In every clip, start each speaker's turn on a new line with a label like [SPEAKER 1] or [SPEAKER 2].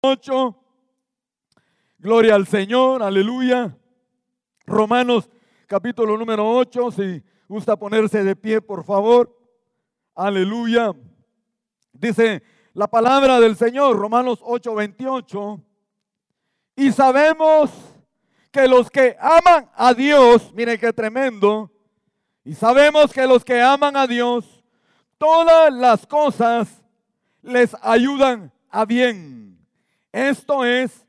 [SPEAKER 1] 8. Gloria al Señor, aleluya. Romanos capítulo número 8, si gusta ponerse de pie, por favor. Aleluya. Dice la palabra del Señor, Romanos 8, 28. Y sabemos que los que aman a Dios, mire qué tremendo, y sabemos que los que aman a Dios, todas las cosas les ayudan a bien. Esto es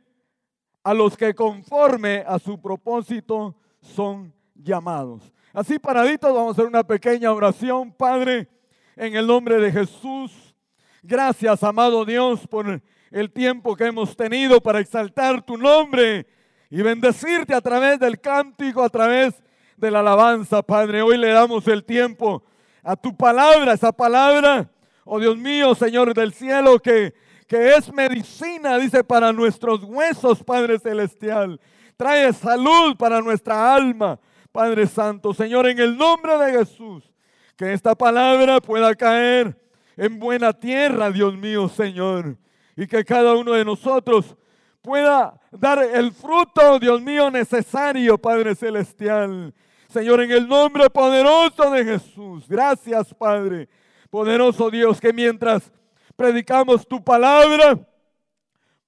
[SPEAKER 1] a los que conforme a su propósito son llamados. Así paraditos vamos a hacer una pequeña oración, Padre, en el nombre de Jesús. Gracias, amado Dios, por el tiempo que hemos tenido para exaltar tu nombre y bendecirte a través del cántico, a través de la alabanza, Padre. Hoy le damos el tiempo a tu palabra, esa palabra, oh Dios mío, Señor del cielo, que que es medicina, dice, para nuestros huesos, Padre Celestial. Trae salud para nuestra alma, Padre Santo. Señor, en el nombre de Jesús, que esta palabra pueda caer en buena tierra, Dios mío, Señor. Y que cada uno de nosotros pueda dar el fruto, Dios mío, necesario, Padre Celestial. Señor, en el nombre poderoso de Jesús. Gracias, Padre. Poderoso Dios, que mientras predicamos tu palabra,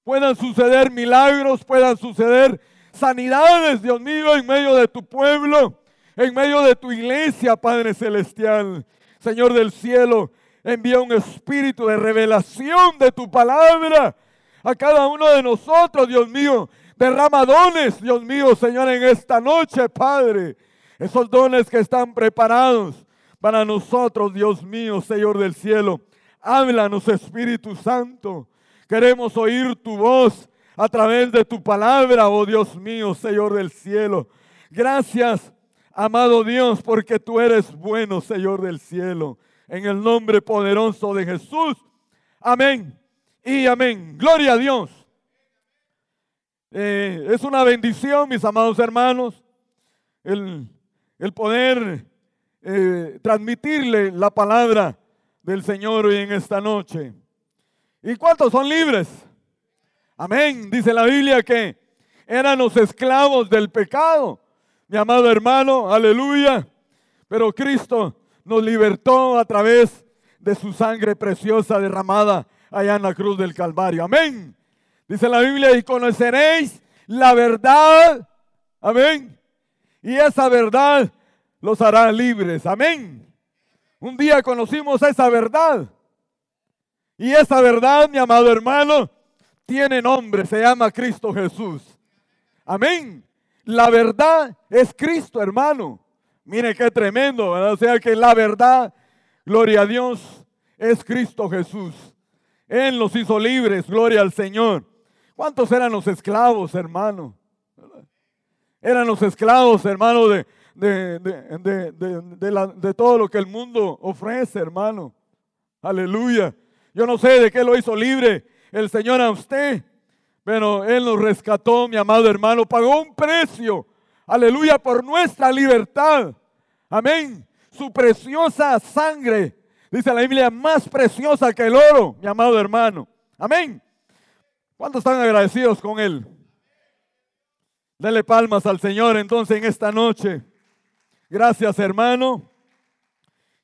[SPEAKER 1] puedan suceder milagros, puedan suceder sanidades, Dios mío, en medio de tu pueblo, en medio de tu iglesia, Padre Celestial. Señor del cielo, envía un espíritu de revelación de tu palabra a cada uno de nosotros, Dios mío. Derrama dones, Dios mío, Señor, en esta noche, Padre. Esos dones que están preparados para nosotros, Dios mío, Señor del cielo. Háblanos, Espíritu Santo. Queremos oír tu voz a través de tu palabra, oh Dios mío, Señor del cielo. Gracias, amado Dios, porque tú eres bueno, Señor del cielo. En el nombre poderoso de Jesús. Amén y amén. Gloria a Dios. Eh, es una bendición, mis amados hermanos, el, poder eh, transmitirle la palabra del Señor hoy en esta noche. ¿Y cuántos son libres? Amén. Dice la Biblia que eran los esclavos del pecado. Mi amado hermano, aleluya. Pero Cristo nos libertó a través de su sangre preciosa derramada allá en la cruz del Calvario. Amén. Dice la Biblia, y conoceréis la verdad. Amén. Y esa verdad los hará libres. Amén. Un día conocimos esa verdad. Y esa verdad, mi amado hermano, tiene nombre, se llama Cristo Jesús. Amén. La verdad es Cristo, hermano. Mire qué tremendo, ¿verdad? O sea que la verdad, gloria a Dios, es Cristo Jesús. Él nos hizo libres, gloria al Señor. ¿Cuántos eran los esclavos, hermano? Eran los esclavos, hermano, de, de, todo lo que el mundo ofrece, hermano. Aleluya. Yo no sé de qué lo hizo libre el Señor a usted, pero Él nos rescató, mi amado hermano, pagó un precio. Aleluya, por nuestra libertad. Amén. Su preciosa sangre, dice la Biblia, más preciosa que el oro, mi amado hermano. Amén. ¿Cuántos están agradecidos con Él? Dele palmas al Señor entonces en esta noche. Gracias, hermano.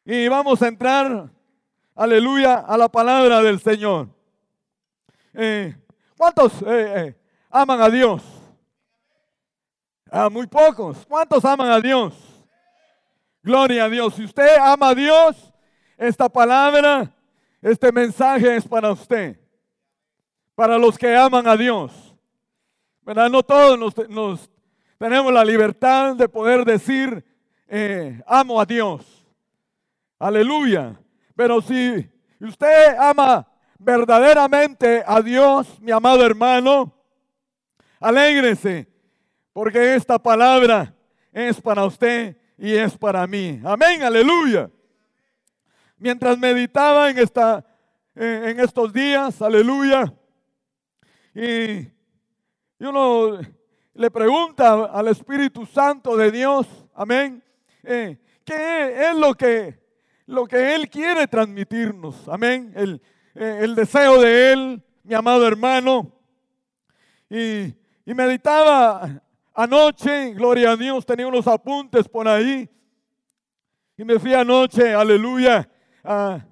[SPEAKER 1] Y vamos a entrar, aleluya, a la palabra del Señor. Eh, ¿Cuántos eh, eh, aman a Dios? A muy pocos. ¿Cuántos aman a Dios? Gloria a Dios. Si usted ama a Dios, esta palabra, este mensaje es para usted. Para los que aman a Dios. ¿Verdad? No todos nos tenemos la libertad de poder decir, eh, amo a Dios. Aleluya. Pero si usted ama verdaderamente a Dios, mi amado hermano, alégrese, porque esta palabra es para usted y es para mí. Amén, aleluya. Mientras meditaba en, esta, en estos días, aleluya, y uno le pregunta al Espíritu Santo de Dios, amén, eh, ¿qué es lo que, lo que Él quiere transmitirnos? Amén. El, eh, el deseo de Él, mi amado hermano, y, y meditaba anoche, gloria a Dios, tenía unos apuntes por ahí. Y me fui anoche, aleluya, a,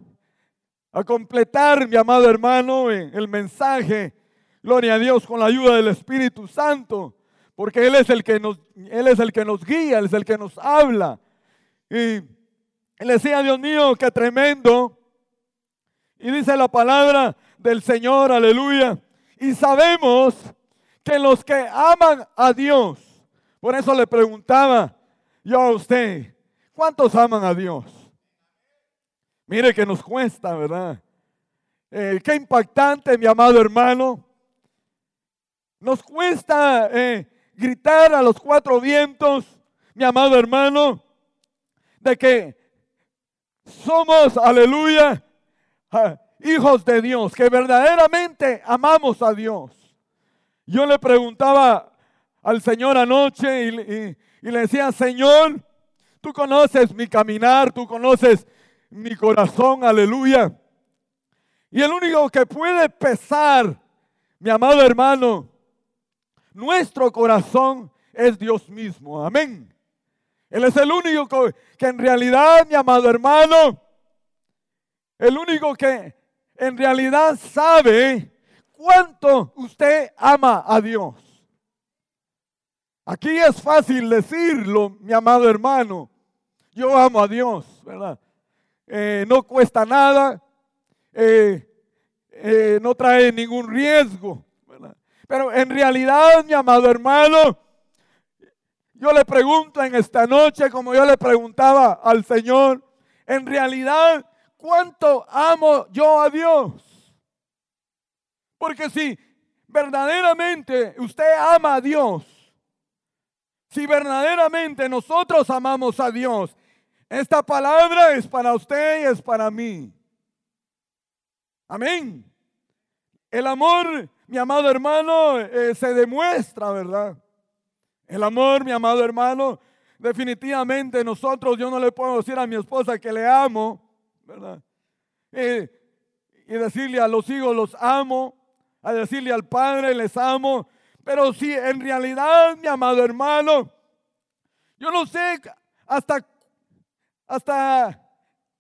[SPEAKER 1] a completar, mi amado hermano, el mensaje, gloria a Dios, con la ayuda del Espíritu Santo, porque Él es el que nos, Él es el que nos guía, Él es el que nos habla. Y le decía, Dios mío, qué tremendo. Y dice la palabra del Señor, aleluya. Y sabemos que los que aman a Dios, por eso le preguntaba yo a usted, ¿cuántos aman a Dios? Mire que nos cuesta, ¿verdad? Eh, qué impactante, mi amado hermano. Nos cuesta eh, gritar a los cuatro vientos, mi amado hermano, de que somos, aleluya, hijos de Dios, que verdaderamente amamos a Dios. Yo le preguntaba al Señor anoche y, le decía, Señor, tú conoces mi caminar, tú conoces mi corazón, aleluya. Y el único que puede pesar, mi amado hermano, nuestro corazón es Dios mismo. Amén. Él es el único que en realidad, mi amado hermano, el único que en realidad sabe cuánto usted ama a Dios. Aquí es fácil decirlo, mi amado hermano. Yo amo a Dios, ¿verdad? Eh, no cuesta nada, eh, eh, no trae ningún riesgo, ¿verdad? Pero en realidad, mi amado hermano, yo le pregunto en esta noche, como yo le preguntaba al Señor, en realidad, ¿cuánto amo yo a Dios? Porque si verdaderamente usted ama a Dios, si verdaderamente nosotros amamos a Dios, esta palabra es para usted y es para mí. Amén. El amor, mi amado hermano, eh, se demuestra, ¿verdad? El amor, mi amado hermano, definitivamente nosotros, yo no le puedo decir a mi esposa que le amo, ¿verdad? Y decirle a los hijos los amo, a decirle al Padre les amo, pero si en realidad, mi amado hermano, yo no sé hasta, hasta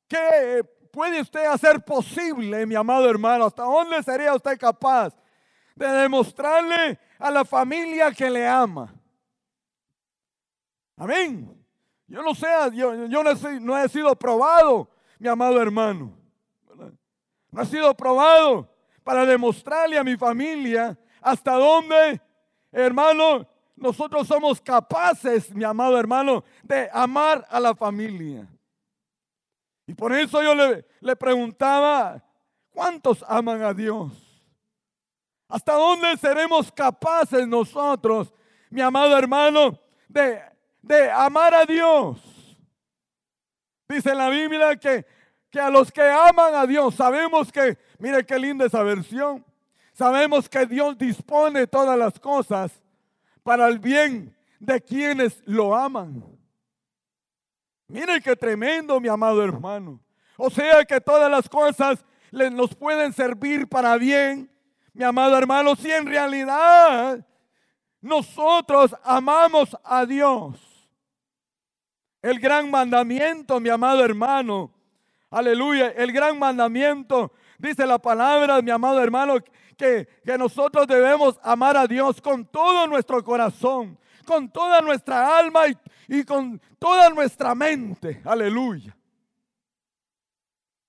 [SPEAKER 1] qué puede usted hacer posible, mi amado hermano, hasta dónde sería usted capaz de demostrarle a la familia que le ama. Amén. Yo no sé, yo, no, he, sido probado, mi amado hermano. No he sido probado para demostrarle a mi familia hasta dónde, hermano, nosotros somos capaces, mi amado hermano, de amar a la familia. Y por eso yo le, le preguntaba, ¿cuántos aman a Dios? ¿Hasta dónde seremos capaces nosotros, mi amado hermano, de de amar a Dios. Dice la Biblia que, que a los que aman a Dios, sabemos que, mire qué linda esa versión, sabemos que Dios dispone todas las cosas para el bien de quienes lo aman. Mire qué tremendo, mi amado hermano. O sea que todas las cosas nos pueden servir para bien, mi amado hermano, si en realidad nosotros amamos a Dios. El gran mandamiento, mi amado hermano. Aleluya. El gran mandamiento. Dice la palabra, mi amado hermano, que, que nosotros debemos amar a Dios con todo nuestro corazón, con toda nuestra alma y, con toda nuestra mente. Aleluya.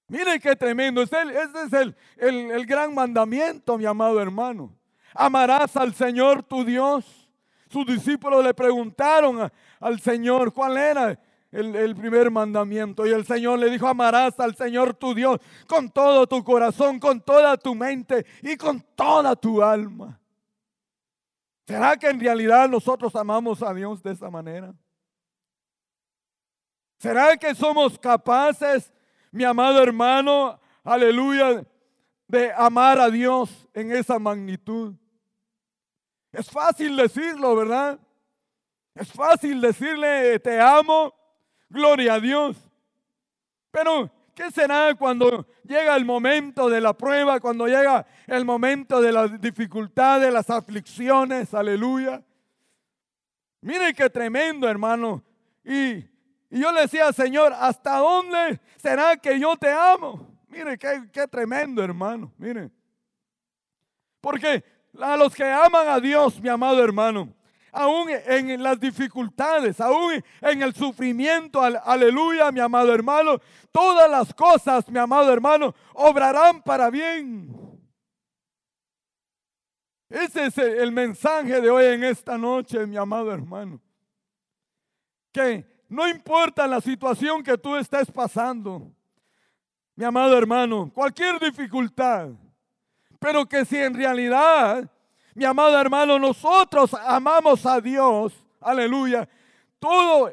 [SPEAKER 1] Mire qué tremendo. Este, es el, el, gran mandamiento, mi amado hermano. Amarás al Señor tu Dios. Sus discípulos le preguntaron al Señor cuál era el, primer mandamiento. Y el Señor le dijo, amarás al Señor tu Dios con todo tu corazón, con toda tu mente y con toda tu alma. ¿Será que en realidad nosotros amamos a Dios de esa manera? ¿Será que somos capaces, mi amado hermano, aleluya, de amar a Dios en esa magnitud? Es fácil decirlo, ¿verdad? Es fácil decirle, te amo, Gloria a Dios. Pero, ¿qué será cuando llega el momento de la prueba, cuando llega el momento de las dificultades, las aflicciones? Aleluya. Mire qué tremendo, hermano. Y, y yo le decía, Señor, ¿hasta dónde será que yo te amo? Mire qué, qué tremendo, hermano. Mire. Porque a los que aman a Dios, mi amado hermano, aún en las dificultades, aún en el sufrimiento, aleluya, mi amado hermano, todas las cosas, mi amado hermano, obrarán para bien. Ese es el mensaje de hoy en esta noche, mi amado hermano. Que no importa la situación que tú estés pasando, mi amado hermano, cualquier dificultad, pero que si en realidad mi amado hermano, nosotros amamos a Dios, aleluya. Todo,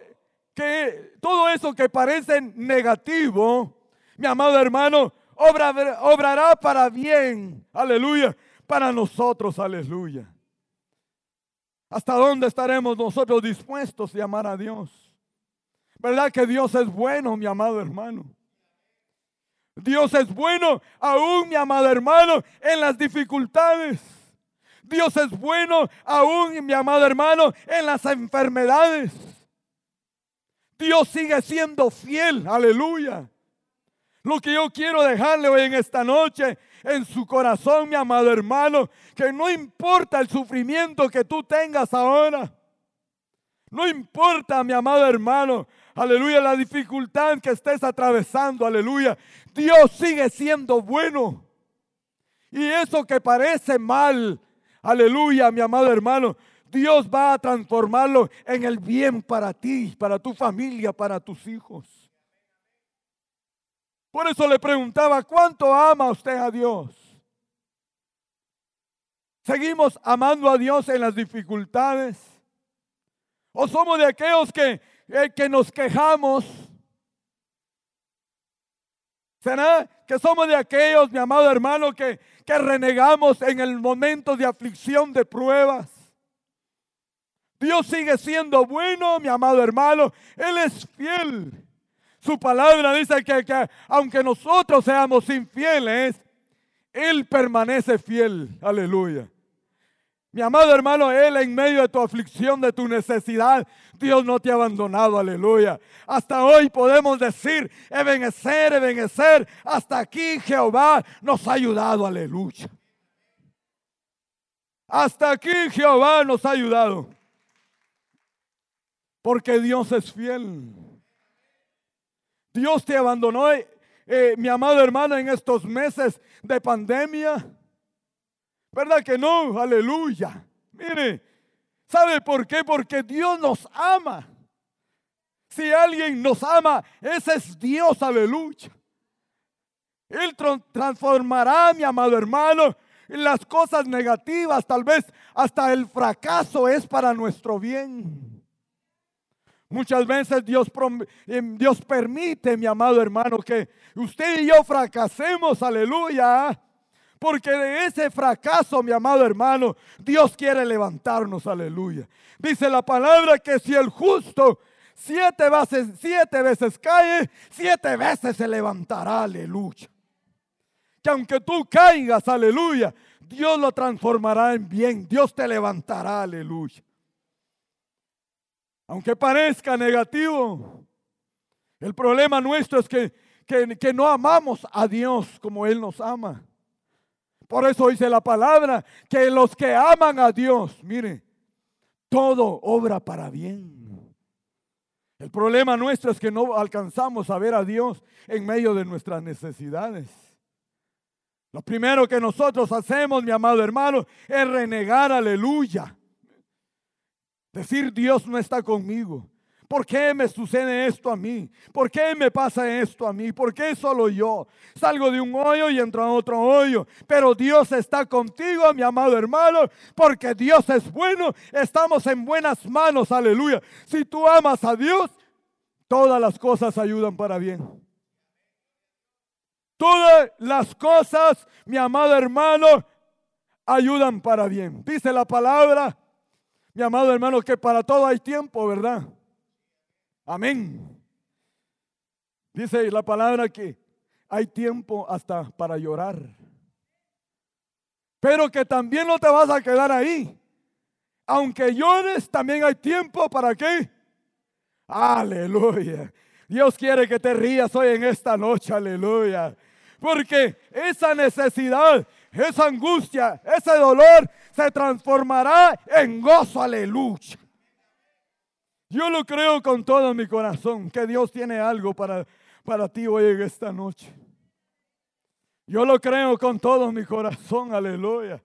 [SPEAKER 1] que, todo eso que parece negativo, mi amado hermano, obrará para bien, aleluya, para nosotros, aleluya. ¿Hasta dónde estaremos nosotros dispuestos a amar a Dios? ¿Verdad que Dios es bueno, mi amado hermano? Dios es bueno aún, mi amado hermano, en las dificultades. Dios es bueno aún, mi amado hermano, en las enfermedades. Dios sigue siendo fiel, aleluya. Lo que yo quiero dejarle hoy en esta noche en su corazón, mi amado hermano, que no importa el sufrimiento que tú tengas ahora. No importa, mi amado hermano, aleluya, la dificultad que estés atravesando, aleluya. Dios sigue siendo bueno. Y eso que parece mal, Aleluya, mi amado hermano. Dios va a transformarlo en el bien para ti, para tu familia, para tus hijos. Por eso le preguntaba, ¿cuánto ama usted a Dios? ¿Seguimos amando a Dios en las dificultades? ¿O somos de aquellos que, eh, que nos quejamos? ¿Será que somos de aquellos, mi amado hermano, que, renegamos en el momento de aflicción, de pruebas? Dios sigue siendo bueno, mi amado hermano. Él es fiel. Su palabra dice que aunque nosotros seamos infieles, Él permanece fiel. Aleluya. Mi amado hermano, Él en medio de tu aflicción, de tu necesidad, Dios no te ha abandonado, aleluya. Hasta hoy podemos decir, Ebenecer, Ebenecer, hasta aquí Jehová nos ha ayudado, aleluya. Hasta aquí Jehová nos ha ayudado. Porque Dios es fiel. Dios te abandonó, eh, mi amado hermano, en estos meses de pandemia. ¿Verdad que no? Aleluya. Mire, ¿sabe por qué? Porque Dios nos ama. Si alguien nos ama, ese es Dios, aleluya. Él transformará, mi amado hermano, las cosas negativas, tal vez hasta el fracaso es para nuestro bien. Muchas veces Dios, em, Dios permite, mi amado hermano, que usted y yo fracasemos, aleluya porque de ese fracaso, mi amado hermano, Dios quiere levantarnos, aleluya. Dice la palabra que si el justo siete veces, siete veces cae, siete veces se levantará, aleluya. Que aunque tú caigas, aleluya, Dios lo transformará en bien, Dios te levantará, aleluya. Aunque parezca negativo, el problema nuestro es que, que, que no amamos a Dios como Él nos ama. Por eso dice la palabra que los que aman a Dios, mire, todo obra para bien. El problema nuestro es que no alcanzamos a ver a Dios en medio de nuestras necesidades. Lo primero que nosotros hacemos, mi amado hermano, es renegar, aleluya. Decir Dios no está conmigo. ¿Por qué me sucede esto a mí? ¿Por qué me pasa esto a mí? ¿Por qué solo yo? Salgo de un hoyo y entro a otro hoyo. Pero Dios está contigo, mi amado hermano, porque Dios es bueno. Estamos en buenas manos, aleluya. Si tú amas a Dios, todas las cosas ayudan para bien. Todas las cosas, mi amado hermano, ayudan para bien. Dice la palabra, mi amado hermano, que para todo hay tiempo, ¿verdad? Amén. Dice la palabra que hay tiempo hasta para llorar. Pero que también no te vas a quedar ahí. Aunque llores, también hay tiempo para qué. Aleluya. Dios quiere que te rías hoy en esta noche, aleluya. Porque esa necesidad, esa angustia, ese dolor se transformará en gozo, aleluya. Yo lo creo con todo mi corazón, que Dios tiene algo para, para ti hoy en esta noche. Yo lo creo con todo mi corazón, aleluya.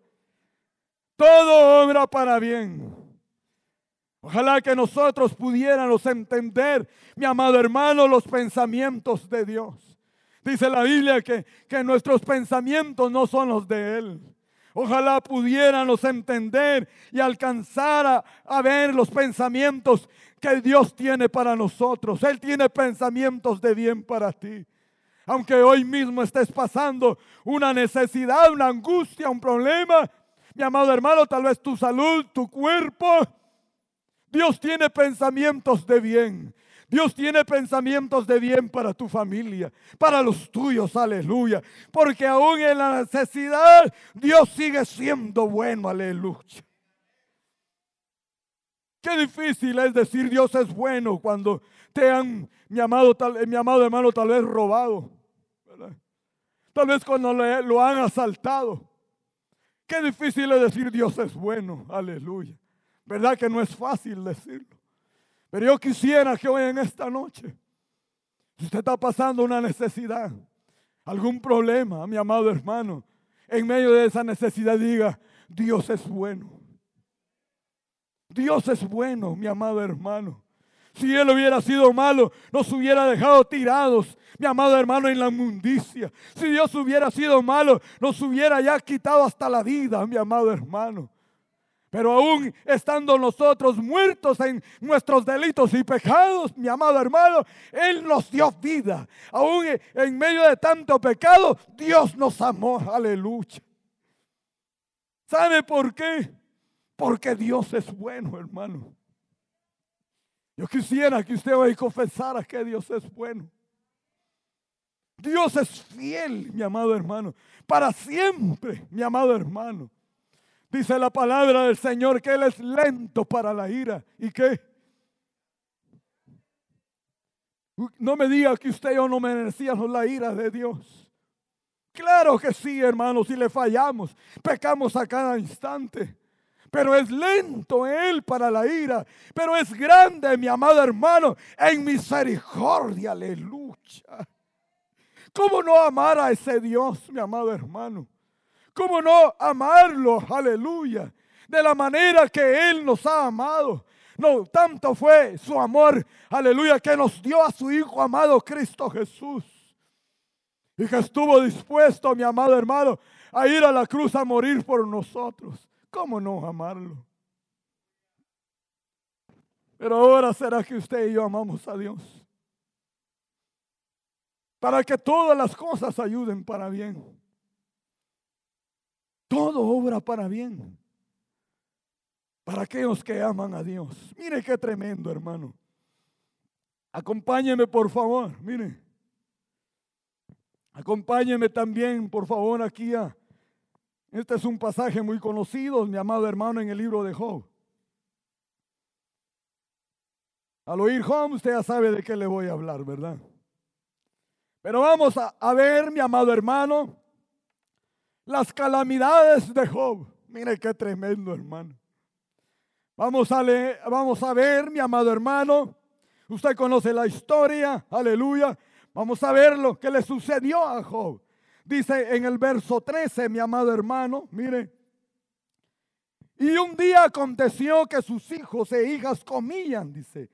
[SPEAKER 1] Todo obra para bien Ojalá que nosotros pudiéramos entender, mi amado hermano, los pensamientos de Dios. Dice la Biblia que, que nuestros pensamientos no son los de Él. Ojalá pudiéramos entender y alcanzar a, a, ver los pensamientos que Dios tiene para nosotros. Él tiene pensamientos de bien para ti. Aunque hoy mismo estés pasando una necesidad, una angustia, un problema, mi amado hermano, tal vez tu salud, tu cuerpo, Dios tiene pensamientos de bien. Dios tiene pensamientos de bien para tu familia, para los tuyos, aleluya. Porque aún en la necesidad, Dios sigue siendo bueno, aleluya. Qué difícil es decir Dios es bueno cuando te han, mi amado, mi amado hermano, tal vez robado. Tal vez cuando lo han asaltado. Qué difícil es decir Dios es bueno, aleluya. ¿Verdad que no es fácil decirlo? Pero yo quisiera que hoy en esta noche, si usted está pasando una necesidad, algún problema, mi amado hermano, en medio de esa necesidad diga, Dios es bueno. Dios es bueno, mi amado hermano. Si Él hubiera sido malo, nos hubiera dejado tirados, mi amado hermano, en la inmundicia. Si Dios hubiera sido malo, nos hubiera ya quitado hasta la vida, mi amado hermano. Pero aún estando nosotros muertos en nuestros delitos y pecados, mi amado hermano, Él nos dio vida. Aún en medio de tanto pecado, Dios nos amó. Aleluya. ¿Sabe por qué? Porque Dios es bueno, hermano. Yo quisiera que usted hoy confesara que Dios es bueno. Dios es fiel, mi amado hermano. Para siempre, mi amado hermano. Dice la palabra del Señor que Él es lento para la ira. ¿Y qué? No me diga que usted y yo no merecíamos la ira de Dios. Claro que sí, hermano, si le fallamos, pecamos a cada instante. Pero es lento Él para la ira. Pero es grande, mi amado hermano, en misericordia. Aleluya. ¿Cómo no amar a ese Dios, mi amado hermano? ¿Cómo no amarlo? Aleluya. De la manera que Él nos ha amado. No, tanto fue su amor, aleluya, que nos dio a su Hijo amado Cristo Jesús. Y que estuvo dispuesto, mi amado hermano, a ir a la cruz a morir por nosotros. ¿Cómo no amarlo? Pero ahora será que usted y yo amamos a Dios. Para que todas las cosas ayuden para bien. Todo obra para bien. Para aquellos que aman a Dios. Mire qué tremendo, hermano. Acompáñeme, por favor. Mire. Acompáñeme también, por favor, aquí a. Este es un pasaje muy conocido, mi amado hermano, en el libro de Job. Al oír Job, usted ya sabe de qué le voy a hablar, ¿verdad? Pero vamos a, ver, mi amado hermano, las calamidades de Job. Mire qué tremendo, hermano. Vamos a leer, vamos a ver, mi amado hermano. Usted conoce la historia, aleluya. Vamos a ver lo que le sucedió a Job. Dice en el verso 13, mi amado hermano, mire. Y un día aconteció que sus hijos e hijas comían, dice,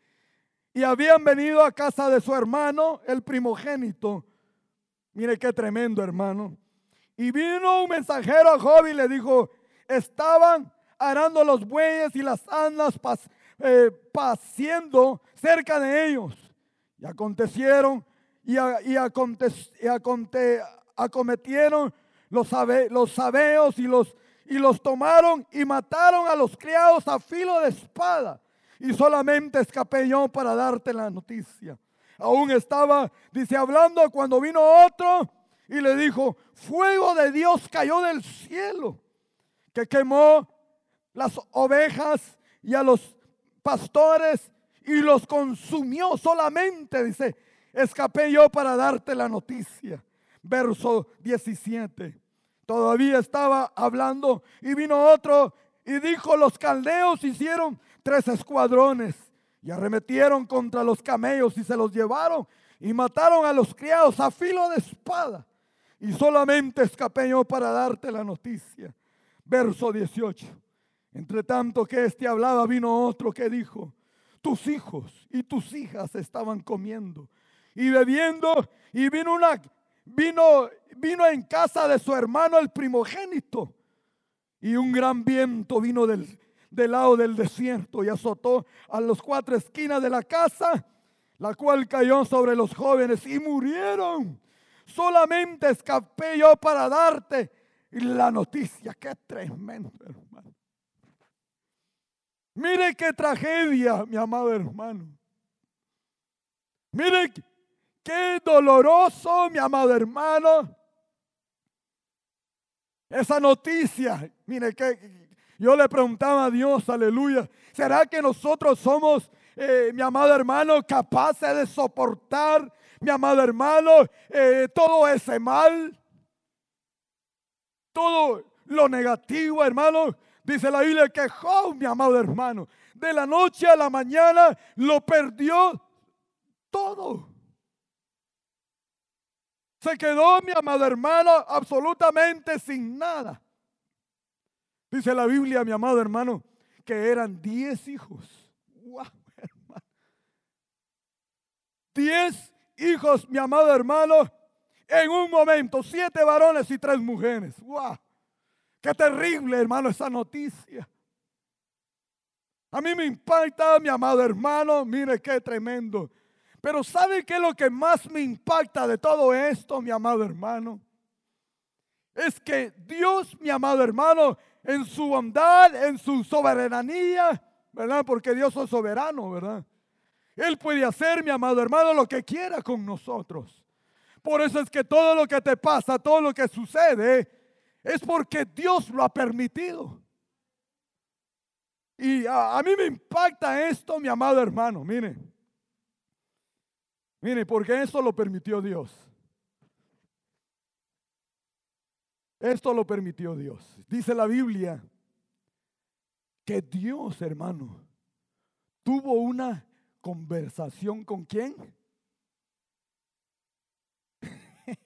[SPEAKER 1] y habían venido a casa de su hermano, el primogénito. Mire qué tremendo, hermano. Y vino un mensajero a Job y le dijo, estaban arando los bueyes y las asnas eh, paciendo cerca de ellos. Y acontecieron y, y, acometieron los, sabeos y los, y los tomaron y mataron a los criados a filo de espada. Y solamente escapé yo para darte la noticia. Aún estaba, dice, hablando cuando vino otro y le dijo, fuego de Dios cayó del cielo, que quemó las ovejas y a los pastores y los consumió solamente, dice, escapé yo para darte la noticia. Verso 17. Todavía estaba hablando y vino otro y dijo, los caldeos hicieron tres escuadrones y arremetieron contra los camellos y se los llevaron y mataron a los criados a filo de espada. Y solamente escapé yo para darte la noticia. Verso 18. Entre tanto que éste hablaba, vino otro que dijo, tus hijos y tus hijas estaban comiendo y bebiendo y vino una vino vino en casa de su hermano el primogénito y un gran viento vino del, del lado del desierto y azotó a las cuatro esquinas de la casa, la cual cayó sobre los jóvenes y murieron. Solamente escapé yo para darte la noticia. Qué tremendo, hermano. Mire qué tragedia, mi amado hermano. Mire qué doloroso, mi amado hermano. Esa noticia, mire que yo le preguntaba a Dios, aleluya, ¿será que nosotros somos, eh, mi amado hermano, capaces de soportar, mi amado hermano, eh, todo ese mal? Todo lo negativo, hermano. Dice la Biblia que Job, mi amado hermano, de la noche a la mañana lo perdió todo. Se quedó, mi amado hermano, absolutamente sin nada. Dice la Biblia, mi amado hermano, que eran diez hijos. Wow, hermano. Diez hijos, mi amado hermano, en un momento, siete varones y tres mujeres. Wow. Qué terrible, hermano, esa noticia. A mí me impacta, mi amado hermano, mire qué tremendo. Pero ¿sabe qué es lo que más me impacta de todo esto, mi amado hermano? Es que Dios, mi amado hermano, en su bondad, en su soberanía, ¿verdad? Porque Dios es soberano, ¿verdad? Él puede hacer, mi amado hermano, lo que quiera con nosotros. Por eso es que todo lo que te pasa, todo lo que sucede, es porque Dios lo ha permitido. Y a, mí me impacta esto, mi amado hermano. Mire, mire, porque esto lo permitió Dios. Esto lo permitió Dios. Dice la Biblia que Dios, hermano, tuvo una conversación con quién?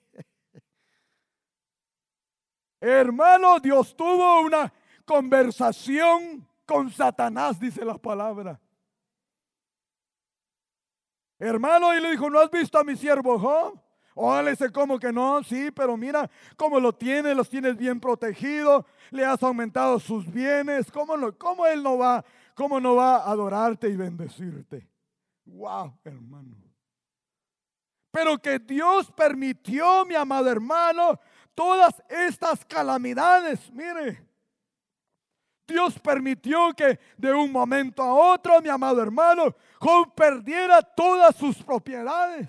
[SPEAKER 1] Hermano, Dios tuvo una conversación con Satanás, dice la palabra. Hermano, y le dijo, ¿no has visto a mi siervo Job? O le dice, ¿cómo que no? Sí, pero mira cómo lo tiene, los tienes bien protegido, le has aumentado sus bienes. ¿Cómo, cómo él no va, cómo no va a adorarte y bendecirte? Wow, hermano. Pero que Dios permitió, mi amado hermano, todas estas calamidades, mire, Dios permitió que de un momento a otro, mi amado hermano, Job perdiera todas sus propiedades.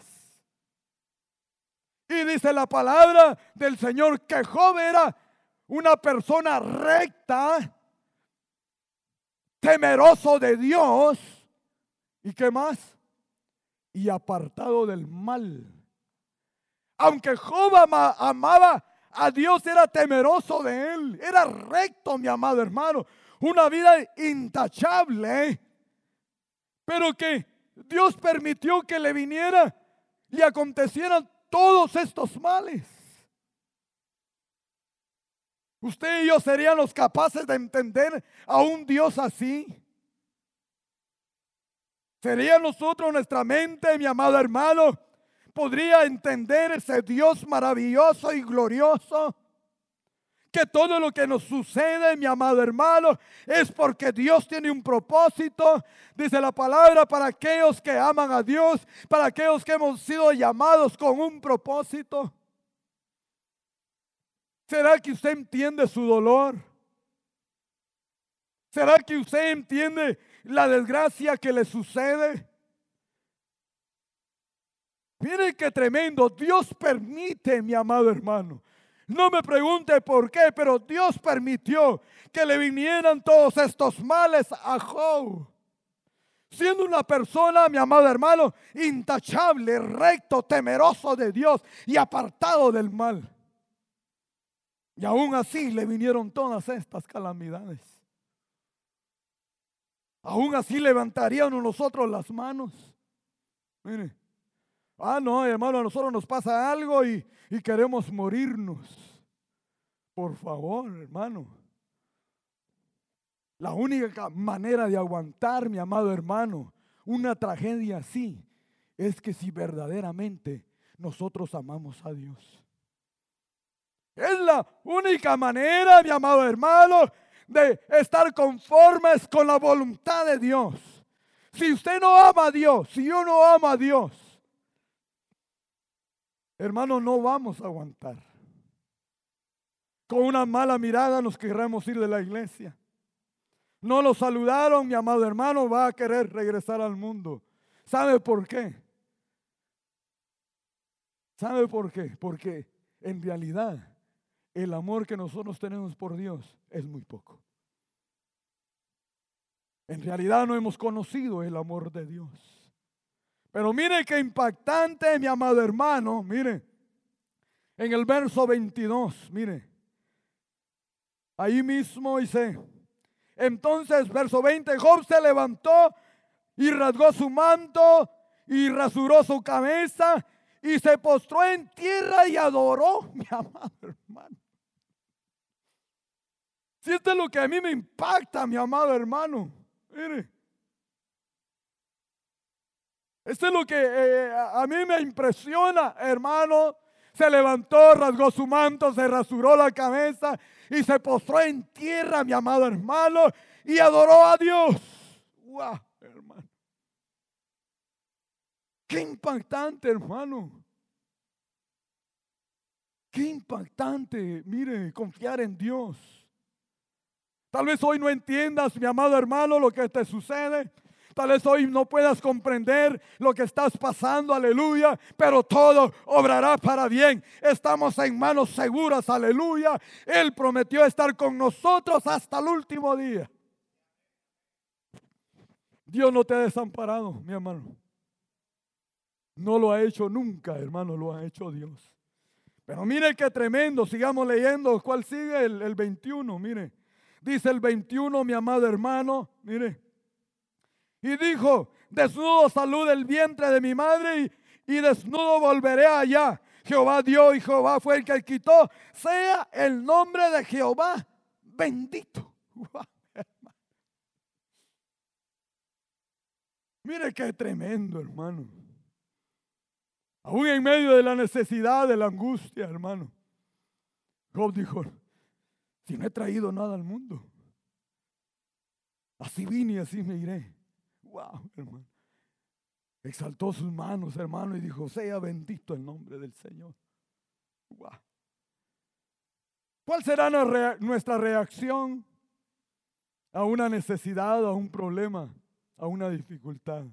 [SPEAKER 1] Y dice la palabra del Señor que Job era una persona recta, temeroso de Dios. ¿Y qué más? Y apartado del mal. Aunque Job amaba a Dios era temeroso de él, era recto, mi amado hermano, una vida intachable, pero que Dios permitió que le viniera y acontecieran todos estos males. Usted y yo seríamos capaces de entender a un Dios así. Sería nosotros nuestra mente, mi amado hermano, podría entender ese Dios maravilloso y glorioso? Que todo lo que nos sucede, mi amado hermano, es porque Dios tiene un propósito. Dice la palabra para aquellos que aman a Dios, para aquellos que hemos sido llamados con un propósito. ¿Será que usted entiende su dolor? ¿Será que usted entiende la desgracia que le sucede? Miren qué tremendo. Dios permite, mi amado hermano. No me pregunte por qué, pero Dios permitió que le vinieran todos estos males a Job. Siendo una persona, mi amado hermano, intachable, recto, temeroso de Dios y apartado del mal. Y aún así le vinieron todas estas calamidades. Aún así levantaríamos nosotros las manos. Mire, ah, no, hermano, a nosotros nos pasa algo y, y queremos morirnos. Por favor, hermano. La única manera de aguantar, mi amado hermano, una tragedia así, es que si verdaderamente nosotros amamos a Dios. Es la única manera, mi amado hermano, de estar conformes con la voluntad de Dios. Si usted no ama a Dios, si yo no amo a Dios, hermano, no vamos a aguantar. Con una mala mirada nos querremos ir de la iglesia. No lo saludaron, mi amado hermano, va a querer regresar al mundo. ¿Sabe por qué? ¿Sabe por qué? Porque en realidad el amor que nosotros tenemos por Dios es muy poco. En realidad no hemos conocido el amor de Dios. Pero mire qué impactante, mi amado hermano, mire, en el verso 22, mire, ahí mismo dice, entonces verso 20, Job se levantó y rasgó su manto y rasuró su cabeza y se postró en tierra y adoró, mi amado hermano. Si esto es lo que a mí me impacta, mi amado hermano. Mire. Esto es lo que eh, a mí me impresiona, hermano. Se levantó, rasgó su manto, se rasuró la cabeza y se postró en tierra, mi amado hermano, y adoró a Dios. ¡Wow, hermano! Qué impactante, hermano. Qué impactante, mire, confiar en Dios. Tal vez hoy no entiendas, mi amado hermano, lo que te sucede. Tal vez hoy no puedas comprender lo que estás pasando, aleluya, pero todo obrará para bien. Estamos en manos seguras, aleluya. Él prometió estar con nosotros hasta el último día. Dios no te ha desamparado, mi hermano. No lo ha hecho nunca, hermano, lo ha hecho Dios. Pero mire qué tremendo, sigamos leyendo. ¿Cuál sigue? El, el 21, mire. Dice el 21, mi amado hermano, mire. Y dijo, desnudo salud el vientre de mi madre y, desnudo volveré allá. Jehová dio y Jehová fue el que quitó. Sea el nombre de Jehová bendito. Mire qué tremendo, hermano. Aún en medio de la necesidad, de la angustia, hermano. Job dijo, si no he traído nada al mundo. Así vine y así me iré. Wow, hermano. Exaltó sus manos, hermano, y dijo, sea bendito el nombre del Señor. Wow. ¿Cuál será nuestra reacción a una necesidad, a un problema, a una dificultad?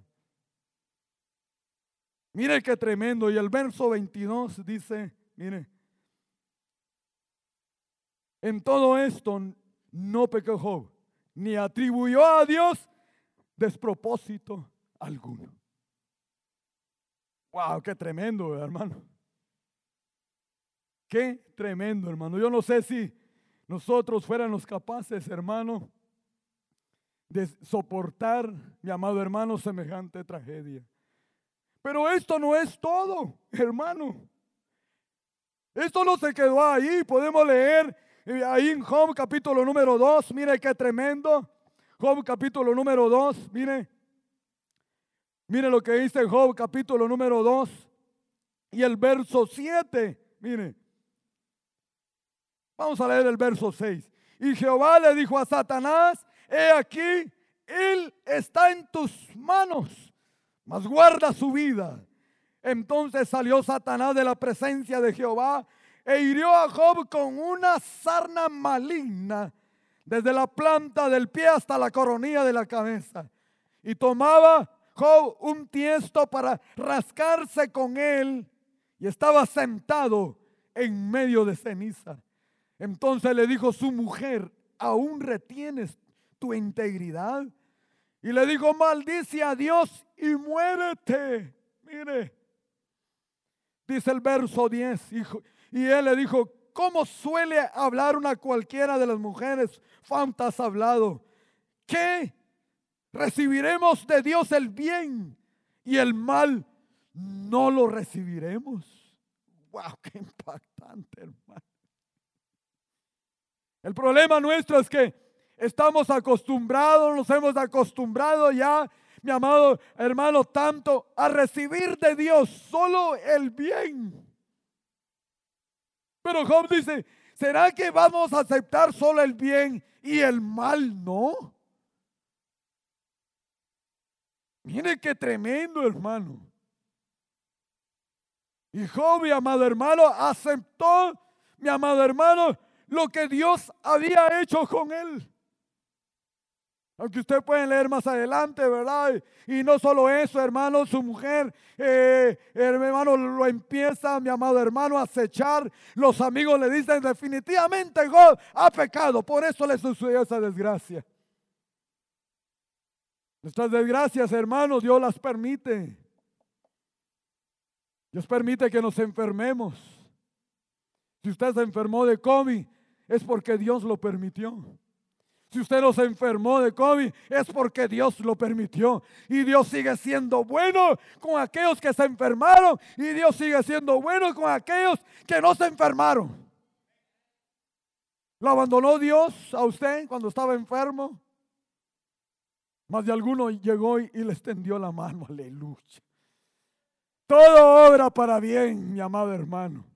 [SPEAKER 1] Mire qué tremendo. Y el verso 22 dice, mire, en todo esto no pecó Job, ni atribuyó a Dios despropósito alguno. Wow, qué tremendo, hermano. Qué tremendo, hermano. Yo no sé si nosotros fuéramos capaces, hermano, de soportar, mi amado hermano, semejante tragedia. Pero esto no es todo, hermano. Esto no se quedó ahí. Podemos leer ahí en Job capítulo número 2, mire qué tremendo. Job capítulo número 2, mire. Mire lo que dice Job capítulo número 2 y el verso 7, mire. Vamos a leer el verso 6. Y Jehová le dijo a Satanás, he aquí, él está en tus manos, mas guarda su vida. Entonces salió Satanás de la presencia de Jehová e hirió a Job con una sarna maligna desde la planta del pie hasta la coronilla de la cabeza. Y tomaba Job un tiesto para rascarse con él y estaba sentado en medio de ceniza. Entonces le dijo su mujer, ¿aún retienes tu integridad? Y le dijo, maldice a Dios y muérete. Mire, dice el verso 10, y él le dijo, ¿cómo suele hablar una cualquiera de las mujeres? Fantas hablado. ¿Qué? Recibiremos de Dios el bien y el mal no lo recibiremos. Wow, qué impactante, hermano. El problema nuestro es que estamos acostumbrados, nos hemos acostumbrado ya, mi amado hermano, tanto a recibir de Dios solo el bien. Pero Job dice, ¿será que vamos a aceptar solo el bien y el mal no? Mire qué tremendo, hermano. Y Job, mi amado hermano, aceptó, mi amado hermano, lo que Dios había hecho con él. Aunque usted puede leer más adelante, ¿verdad? Y no solo eso, hermano, su mujer, eh, hermano, lo empieza, mi amado hermano, a acechar. Los amigos le dicen definitivamente, Job ha pecado. Por eso le sucedió esa desgracia. Nuestras desgracias, hermanos, Dios las permite. Dios permite que nos enfermemos. Si usted se enfermó de COVID, es porque Dios lo permitió. Si usted no se enfermó de COVID, es porque Dios lo permitió. Y Dios sigue siendo bueno con aquellos que se enfermaron. Y Dios sigue siendo bueno con aquellos que no se enfermaron. ¿Lo abandonó Dios a usted cuando estaba enfermo? Más de alguno llegó y, le extendió la mano. Aleluya. Todo obra para bien, mi amado hermano.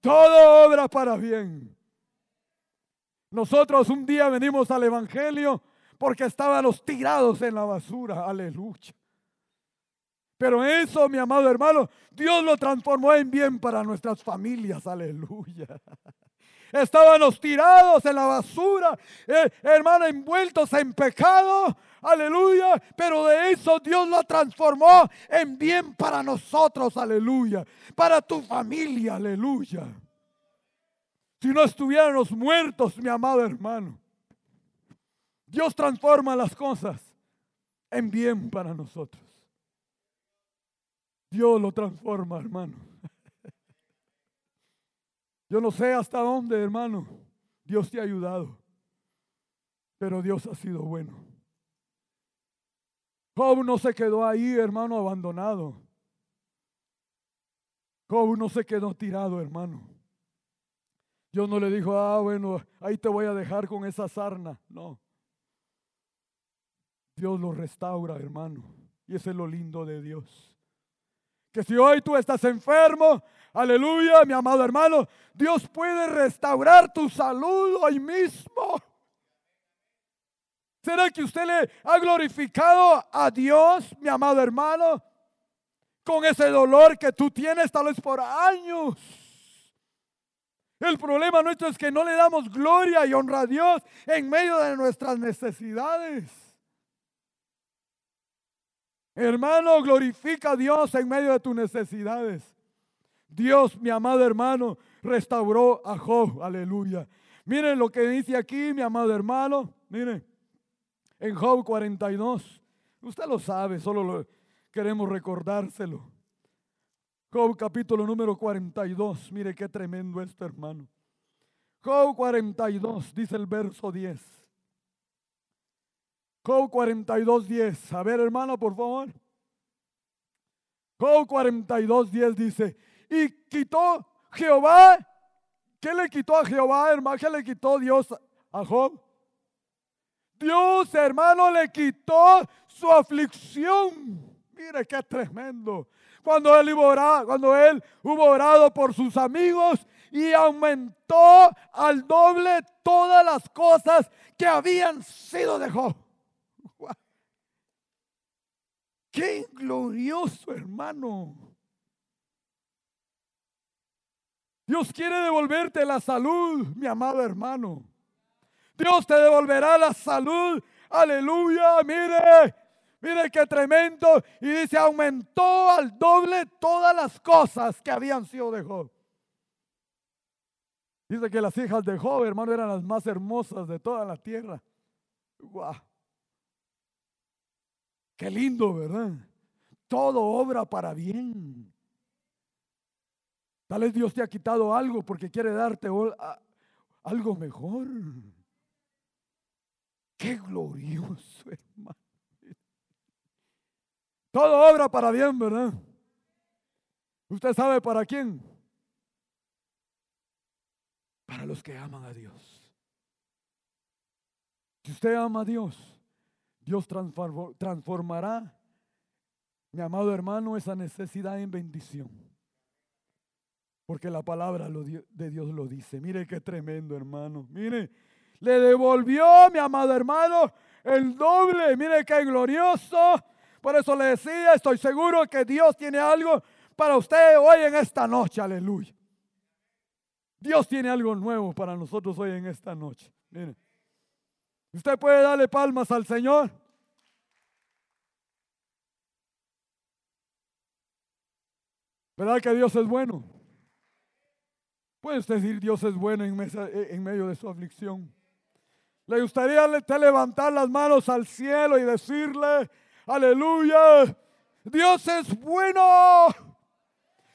[SPEAKER 1] Todo obra para bien. Nosotros un día venimos al Evangelio porque estábamos tirados en la basura. Aleluya. Pero eso, mi amado hermano, Dios lo transformó en bien para nuestras familias. Aleluya. Estábamos tirados en la basura, eh, hermano, envueltos en pecado. Aleluya. Pero de eso Dios lo transformó en bien para nosotros. Aleluya. Para tu familia. Aleluya si no estuviéramos muertos, mi amado hermano. Dios transforma las cosas en bien para nosotros. Dios lo transforma, hermano. Yo no sé hasta dónde, hermano, Dios te ha ayudado, pero Dios ha sido bueno. Job no se quedó ahí, hermano, abandonado. Job no se quedó tirado, hermano. Dios no le dijo, ah, bueno, ahí te voy a dejar con esa sarna. No. Dios lo restaura, hermano. Y eso es lo lindo de Dios. Que si hoy tú estás enfermo, aleluya, mi amado hermano, Dios puede restaurar tu salud hoy mismo. ¿Será que usted le ha glorificado a Dios, mi amado hermano, con ese dolor que tú tienes tal vez por años? El problema nuestro es que no le damos gloria y honra a Dios en medio de nuestras necesidades. Hermano, glorifica a Dios en medio de tus necesidades. Dios, mi amado hermano, restauró a Job. Aleluya. Miren lo que dice aquí, mi amado hermano. Miren, en Job 42. Usted lo sabe, solo lo queremos recordárselo. Job capítulo número 42. Mire qué tremendo esto, hermano. Job 42, dice el verso 10. Job 42, 10. A ver, hermano, por favor. Job 42, 10 dice, y quitó Jehová. ¿Qué le quitó a Jehová, hermano? ¿Qué le quitó Dios a Job? Dios, hermano, le quitó su aflicción. Mire qué tremendo cuando él, orado, cuando él hubo orado por sus amigos y aumentó al doble todas las cosas que habían sido de Job. Qué glorioso hermano. Dios quiere devolverte la salud, mi amado hermano. Dios te devolverá la salud. Aleluya, mire. Mire qué tremendo. Y dice, aumentó al doble todas las cosas que habían sido de Job. Dice que las hijas de Job, hermano, eran las más hermosas de toda la tierra. ¡Guau! Qué lindo, ¿verdad? Todo obra para bien. Tal vez Dios te ha quitado algo porque quiere darte algo mejor. Qué glorioso, hermano. Todo obra para bien, ¿verdad? ¿Usted sabe para quién? Para los que aman a Dios. Si usted ama a Dios, Dios transformará, mi amado hermano, esa necesidad en bendición. Porque la palabra de Dios lo dice. Mire qué tremendo, hermano. Mire, le devolvió, mi amado hermano, el doble. Mire qué glorioso. Por eso le decía, estoy seguro que Dios tiene algo para usted hoy en esta noche. Aleluya. Dios tiene algo nuevo para nosotros hoy en esta noche. Mire. Usted puede darle palmas al Señor. ¿Verdad que Dios es bueno? Puede usted decir Dios es bueno en, medio de su aflicción. Le gustaría levantar las manos al cielo y decirle, aleluya, Dios es bueno.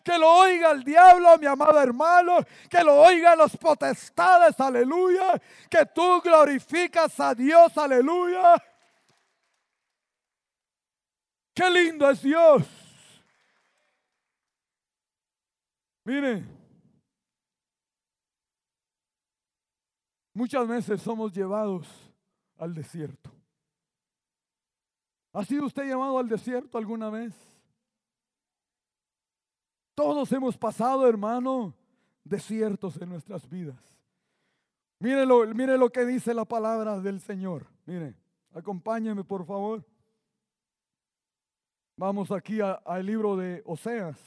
[SPEAKER 1] Que lo oiga el diablo, mi amado hermano. Que lo oigan los potestades, aleluya. Que tú glorificas a Dios, aleluya. Qué lindo es Dios. Mire, muchas veces somos llevados al desierto. ¿Ha sido usted llevado al desierto alguna vez? Todos hemos pasado, hermano, desiertos en nuestras vidas. Mire lo, mire lo que dice la palabra del Señor. Mire, acompáñeme por favor. Vamos aquí al libro de Oseas.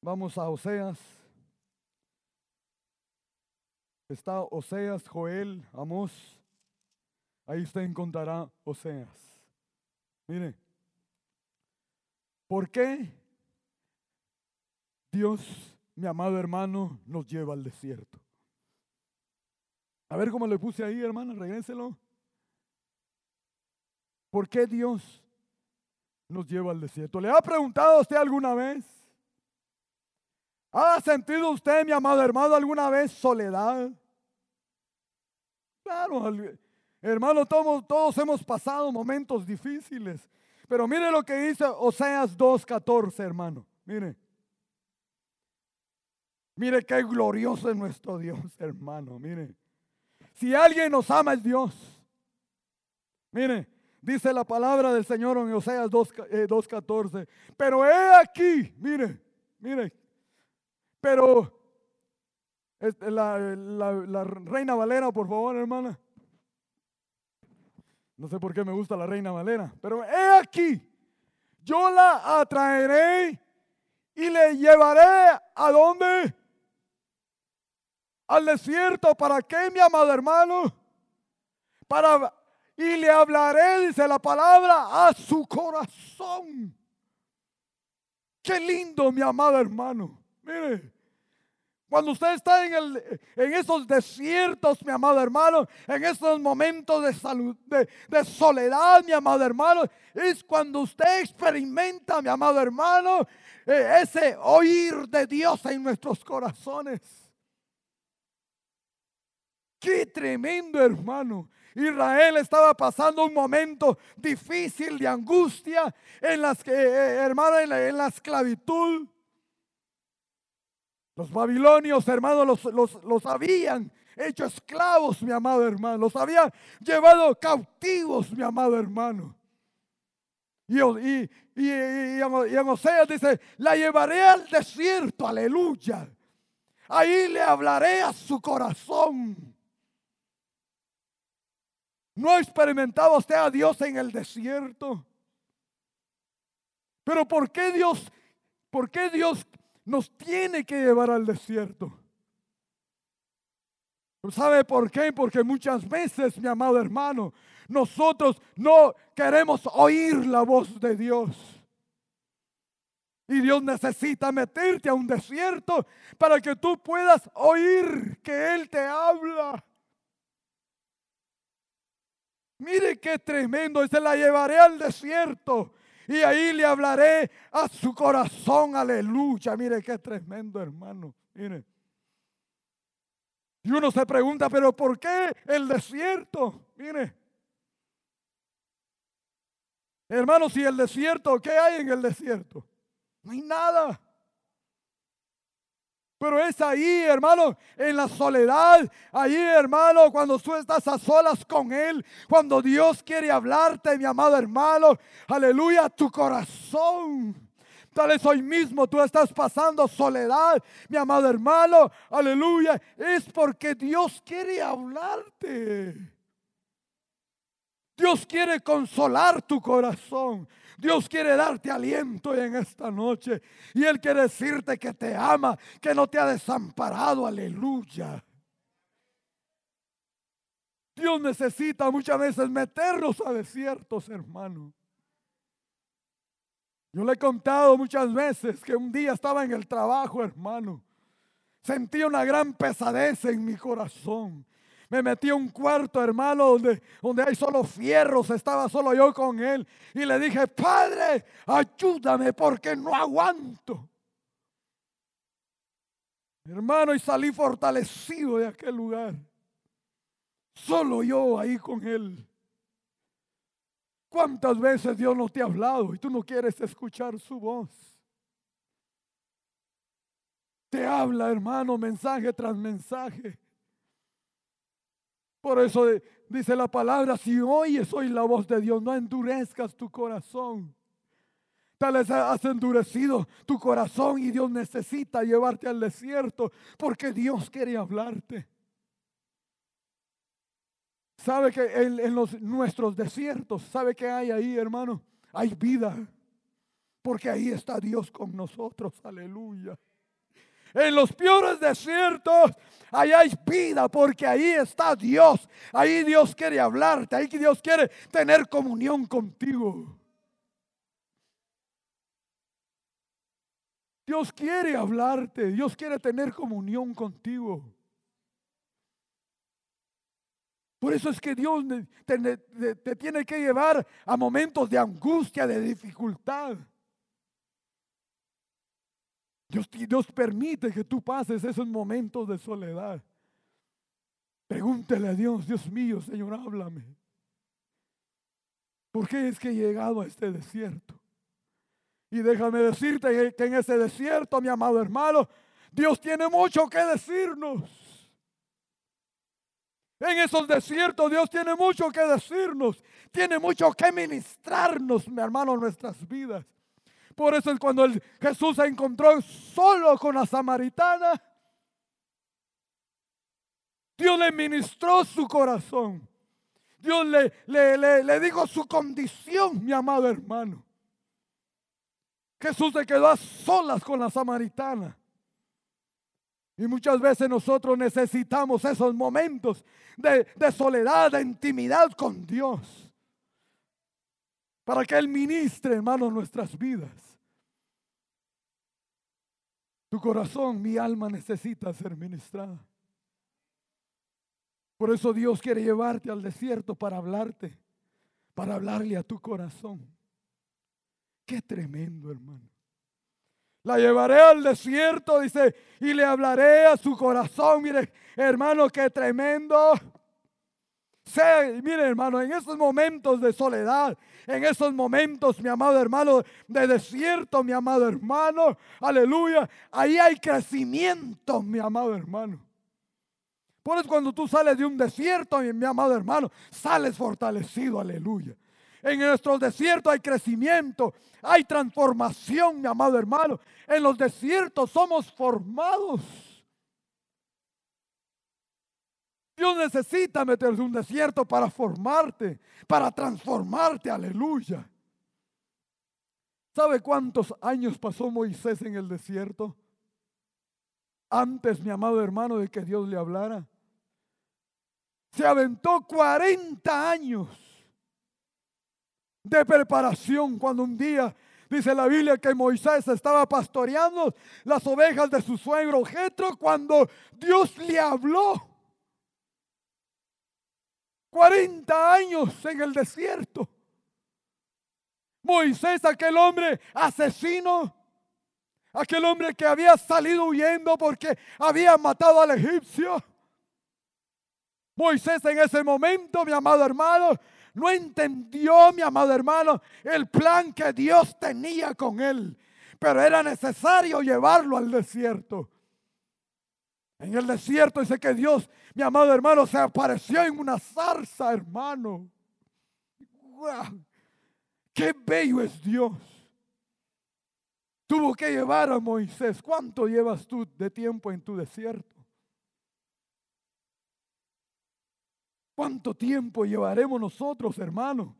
[SPEAKER 1] Vamos a Oseas. Está Oseas, Joel, Amos. Ahí usted encontrará Oseas. Mire. ¿Por qué Dios, mi amado hermano, nos lleva al desierto? A ver cómo le puse ahí, hermano, regréselo. ¿Por qué Dios nos lleva al desierto? ¿Le ha preguntado a usted alguna vez? ¿Ha sentido usted, mi amado hermano, alguna vez soledad? Claro, hermano, todos, hemos pasado momentos difíciles. Pero mire lo que dice Oseas 2.14, hermano. Mire. Mire qué glorioso es nuestro Dios, hermano. Mire. Si alguien nos ama es Dios. Mire, dice la palabra del Señor en Oseas 2.14. Eh, pero he aquí, mire, mire. Pero este, la, la reina Valera, por favor, hermana. No sé por qué me gusta la reina Valera, pero he aquí, yo la atraeré y le llevaré a dónde? Al desierto. ¿Para qué, mi amado hermano? Para y le hablaré, dice la palabra, a su corazón. Qué lindo, mi amado hermano. Mire, cuando usted está en, el, en esos desiertos, mi amado hermano, en esos momentos de, salud, de, soledad, mi amado hermano, es cuando usted experimenta, mi amado hermano, eh, ese oír de Dios en nuestros corazones. Qué tremendo, hermano. Israel estaba pasando un momento difícil de angustia en las que, eh, hermano, en la esclavitud. Los babilonios, hermanos, los, habían hecho esclavos, mi amado hermano. Los habían llevado cautivos, mi amado hermano. Y, y, y, en Oseas dice, la llevaré al desierto, aleluya. Ahí le hablaré a su corazón. ¿No ha experimentado usted a Dios en el desierto? Pero ¿por qué Dios, por qué Dios nos tiene que llevar al desierto. ¿Sabe por qué? Porque muchas veces, mi amado hermano, nosotros no queremos oír la voz de Dios. Y Dios necesita meterte a un desierto para que tú puedas oír que Él te habla. Mire qué tremendo, se la llevaré al desierto y ahí le hablaré a su corazón, aleluya. Mire qué tremendo, hermano. Mire. Y uno se pregunta, pero ¿por qué el desierto? Mire. Hermano, si el desierto, ¿qué hay en el desierto? No hay nada. Pero es ahí, hermano, en la soledad. Ahí, hermano, cuando tú estás a solas con Él. Cuando Dios quiere hablarte, mi amado hermano. Aleluya, tu corazón. Tal vez hoy mismo tú estás pasando soledad, mi amado hermano. Aleluya. Es porque Dios quiere hablarte. Dios quiere consolar tu corazón. Dios quiere darte aliento en esta noche. Y Él quiere decirte que te ama, que no te ha desamparado. Aleluya. Dios necesita muchas veces meternos a desiertos, hermano. Yo le he contado muchas veces que un día estaba en el trabajo, hermano. Sentí una gran pesadez en mi corazón. Me metí a un cuarto, hermano, donde, donde hay solo fierros. Estaba solo yo con él. Y le dije, Padre, ayúdame porque no aguanto. Hermano, y salí fortalecido de aquel lugar. Solo yo ahí con él. ¿Cuántas veces Dios no te ha hablado y tú no quieres escuchar su voz? Te habla, hermano, mensaje tras mensaje. Por eso dice la palabra, si oyes hoy la voz de Dios, no endurezcas tu corazón. Tal vez has endurecido tu corazón y Dios necesita llevarte al desierto porque Dios quiere hablarte. ¿Sabe que en, en los, nuestros desiertos, sabe que hay ahí, hermano? Hay vida. Porque ahí está Dios con nosotros. Aleluya. En los peores desiertos, ahí hay vida porque ahí está Dios. Ahí Dios quiere hablarte, ahí Dios quiere tener comunión contigo. Dios quiere hablarte, Dios quiere tener comunión contigo. Por eso es que Dios te, te, tiene que llevar a momentos de angustia, de dificultad. Dios, permite que tú pases esos momentos de soledad. Pregúntele a Dios, Dios mío, Señor, háblame. ¿Por qué es que he llegado a este desierto? Y déjame decirte que en ese desierto, mi amado hermano, Dios tiene mucho que decirnos. En esos desiertos Dios tiene mucho que decirnos. Tiene mucho que ministrarnos, mi hermano, nuestras vidas. Por eso es cuando Jesús se encontró solo con la samaritana. Dios le ministró su corazón. Dios le, le, le, dijo su condición, mi amado hermano. Jesús se quedó a solas con la samaritana. Y muchas veces nosotros necesitamos esos momentos de, de, soledad, de intimidad con Dios. Para que Él ministre, hermano, nuestras vidas. Tu corazón, mi alma necesita ser ministrada. Por eso Dios quiere llevarte al desierto para hablarte, para hablarle a tu corazón. Qué tremendo, hermano. La llevaré al desierto, dice, y le hablaré a su corazón. Mire, hermano, qué tremendo. Sé, mire hermano, en esos momentos de soledad, en esos momentos, mi amado hermano, de desierto, mi amado hermano, aleluya, ahí hay crecimiento, mi amado hermano. Por eso cuando tú sales de un desierto, mi, mi amado hermano, sales fortalecido, aleluya. En nuestros desiertos hay crecimiento, hay transformación, mi amado hermano. En los desiertos somos formados. Dios necesita meterse en un desierto para formarte, para transformarte, aleluya. ¿Sabe cuántos años pasó Moisés en el desierto? Antes, mi amado hermano, de que Dios le hablara. se aventó 40 años de preparación cuando un día dice la Biblia que Moisés estaba pastoreando las ovejas de su suegro Jetro cuando Dios le habló. 40 años en el desierto. Moisés, aquel hombre asesino, aquel hombre que había salido huyendo porque había matado al egipcio. Moisés en ese momento, mi amado hermano, no entendió, mi amado hermano, el plan que Dios tenía con él. Pero era necesario llevarlo al desierto. En el desierto dice que Dios, mi amado hermano, se apareció en una zarza, hermano. ¡Qué bello es Dios! Tuvo que llevar a Moisés. ¿Cuánto llevas tú de tiempo en tu desierto? ¿Cuánto tiempo llevaremos nosotros, hermanos,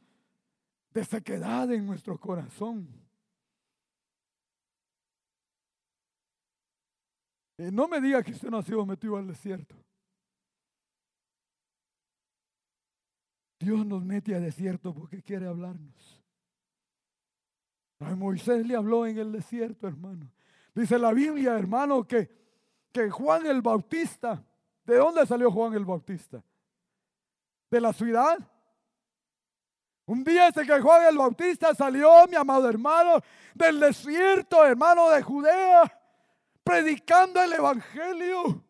[SPEAKER 1] de sequedad en nuestro corazón? Eh, no me diga que usted no ha sido metido al desierto. Dios nos mete al desierto porque quiere hablarnos. A Moisés le habló en el desierto, hermano. Dice la Biblia, hermano, que, que Juan el Bautista, ¿de dónde salió Juan el Bautista? de la ciudad. Un día ese que Juan el Bautista salió, mi amado hermano, del desierto, hermano de Judea, predicando el Evangelio.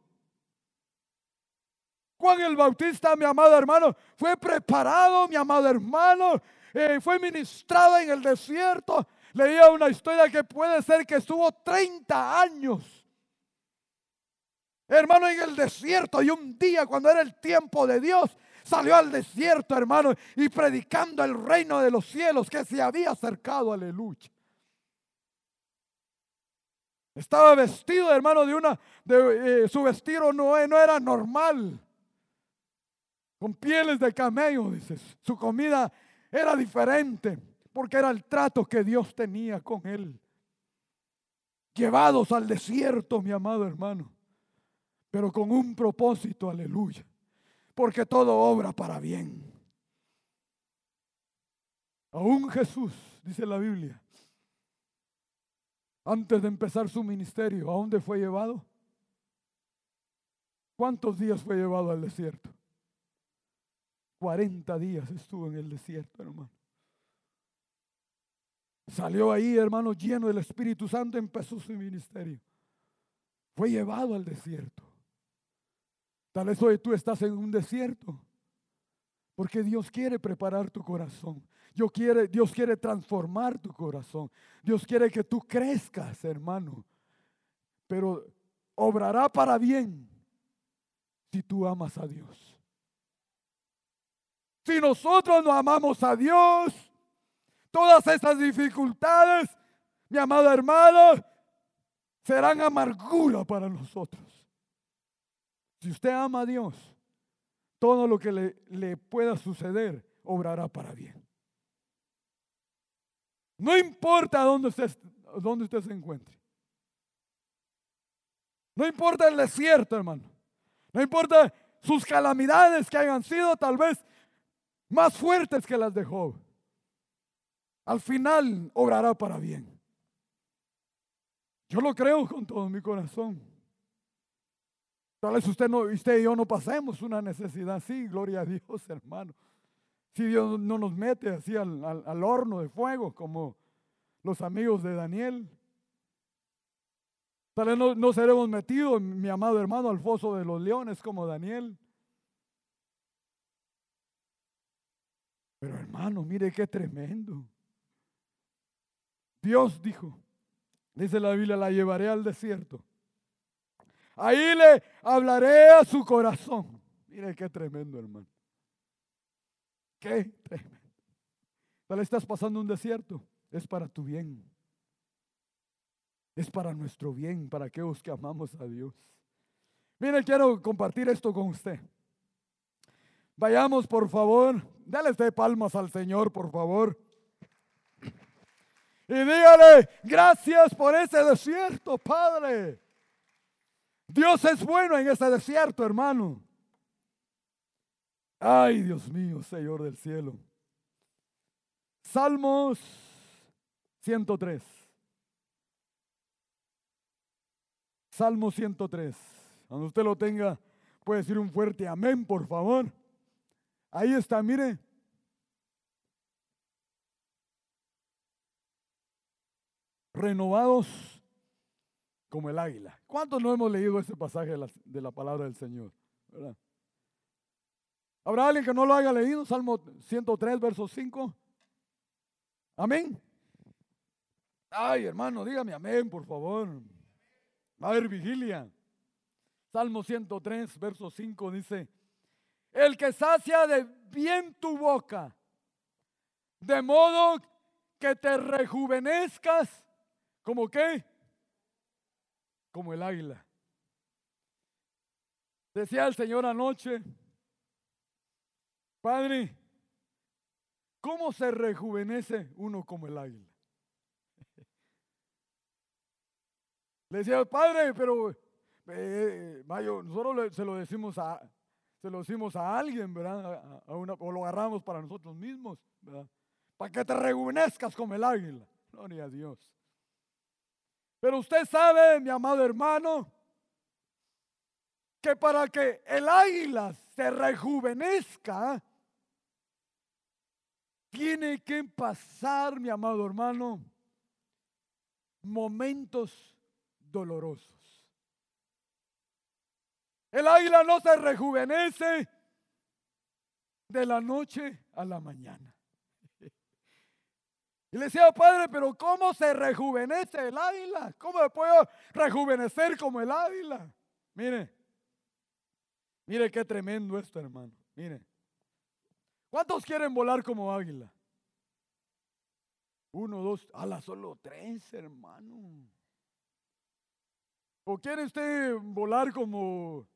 [SPEAKER 1] Juan el Bautista, mi amado hermano, fue preparado, mi amado hermano, eh, fue ministrado en el desierto. Leía una historia que puede ser que estuvo 30 años, hermano, en el desierto. Y un día, cuando era el tiempo de Dios, salió al desierto, hermano, y predicando el reino de los cielos que se había acercado, aleluya. Estaba vestido, hermano, de una, de, eh, su vestido no, no era normal, con pieles de camello, dices. Su comida era diferente, porque era el trato que Dios tenía con él. Llevados al desierto, mi amado hermano, pero con un propósito, aleluya porque todo obra para bien. Aún Jesús, dice la Biblia, antes de empezar su ministerio, ¿a dónde fue llevado? ¿Cuántos días fue llevado al desierto? 40 días estuvo en el desierto, hermano. Salió ahí, hermano, lleno del Espíritu Santo, empezó su ministerio. Fue llevado al desierto. Tal vez hoy tú estás en un desierto. Porque Dios quiere preparar tu corazón. Quiere, Dios quiere transformar tu corazón. Dios quiere que tú crezcas, hermano. Pero obrará para bien si tú amas a Dios. Si nosotros no amamos a Dios, todas esas dificultades, mi amado hermano, serán amargura para nosotros. Si usted ama a Dios, todo lo que le, pueda suceder obrará para bien. No importa dónde usted, dónde usted se encuentre. No importa el desierto, hermano. No importa sus calamidades que hayan sido tal vez más fuertes que las de Job. Al final obrará para bien. Yo lo creo con todo mi corazón. Tal vez usted, no, usted y yo no pasemos una necesidad así, gloria a Dios, hermano. Si Dios no nos mete así al, al horno de fuego como los amigos de Daniel. Tal vez no, no, seremos metidos, mi amado hermano, al foso de los leones como Daniel. Pero hermano, mire qué tremendo. Dios dijo, dice la Biblia, la llevaré al desierto Ahí le hablaré a su corazón. Mire qué tremendo, hermano. Qué tremendo. Tal estás pasando un desierto. Es para tu bien. Es para nuestro bien, para aquellos que amamos a Dios. Mire, quiero compartir esto con usted. Vayamos, por favor. Dale de palmas al Señor, por favor. Y dígale, gracias por ese desierto, Padre. Dios es bueno en ese desierto, hermano. Ay, Dios mío, Señor del cielo. Salmos 103. Salmo 103. Cuando usted lo tenga, puede decir un fuerte amén, por favor. Ahí está, mire. Renovados como el águila. ¿Cuántos no hemos leído ese pasaje de la, palabra del Señor? ¿Habrá alguien que no lo haya leído? Salmo 103, verso 5. Amén. Ay, hermano, dígame amén, por favor. A haber vigilia. Salmo 103, verso 5 dice, el que sacia de bien tu boca, de modo que te rejuvenezcas, ¿como qué? Como el águila. Decía el Señor anoche, Padre, ¿cómo se rejuvenece uno como el águila? Le decía, Padre, pero eh, Mayo, nosotros se lo decimos a, se lo decimos a alguien, ¿verdad? O lo agarramos para nosotros mismos, ¿verdad? Para que te rejuvenezcas como el águila. Gloria a Dios. Pero usted sabe, mi amado hermano, que para que el águila se rejuvenezca, tiene que pasar, mi amado hermano, momentos dolorosos. El águila no se rejuvenece de la noche a la mañana. Y le decía, padre, pero ¿cómo se rejuvenece el águila? ¿Cómo me puedo rejuvenecer como el águila? Mire, mire qué tremendo esto, hermano. Mire, ¿Cuántos quieren volar como águila? Uno, dos, ala, solo tres, hermano. ¿O quiere usted volar como,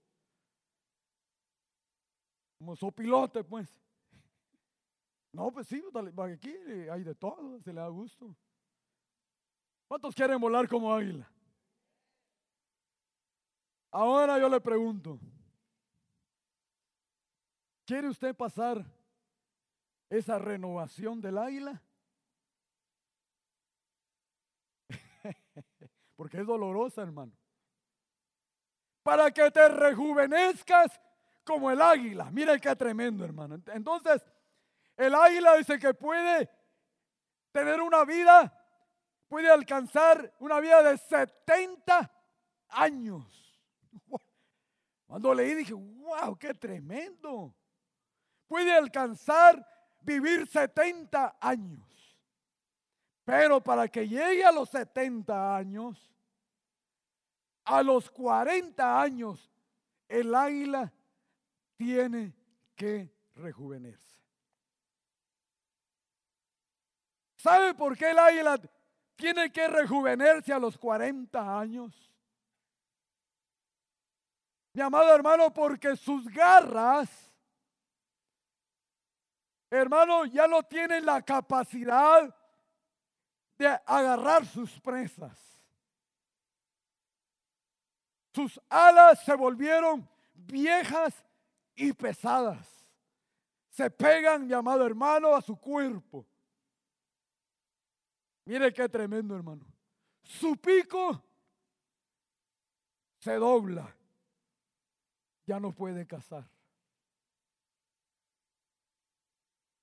[SPEAKER 1] como sopilote, pues? No, pues sí, aquí hay de todo, se le da gusto. ¿Cuántos quieren volar como águila? Ahora yo le pregunto, ¿quiere usted pasar esa renovación del águila? Porque es dolorosa, hermano. Para que te rejuvenezcas como el águila. Mira qué tremendo, hermano. Entonces, el águila dice que puede tener una vida, puede alcanzar una vida de 70 años. Cuando leí dije, wow, qué tremendo. Puede alcanzar vivir 70 años. Pero para que llegue a los 70 años, a los 40 años, el águila tiene que rejuvenecerse. ¿Sabe por qué el águila tiene que rejuvenecerse a los 40 años? Mi amado hermano, porque sus garras hermano, ya no tienen la capacidad de agarrar sus presas. Sus alas se volvieron viejas y pesadas. Se pegan, mi amado hermano, a su cuerpo. Mire qué tremendo, hermano. Su pico se dobla. Ya no puede cazar.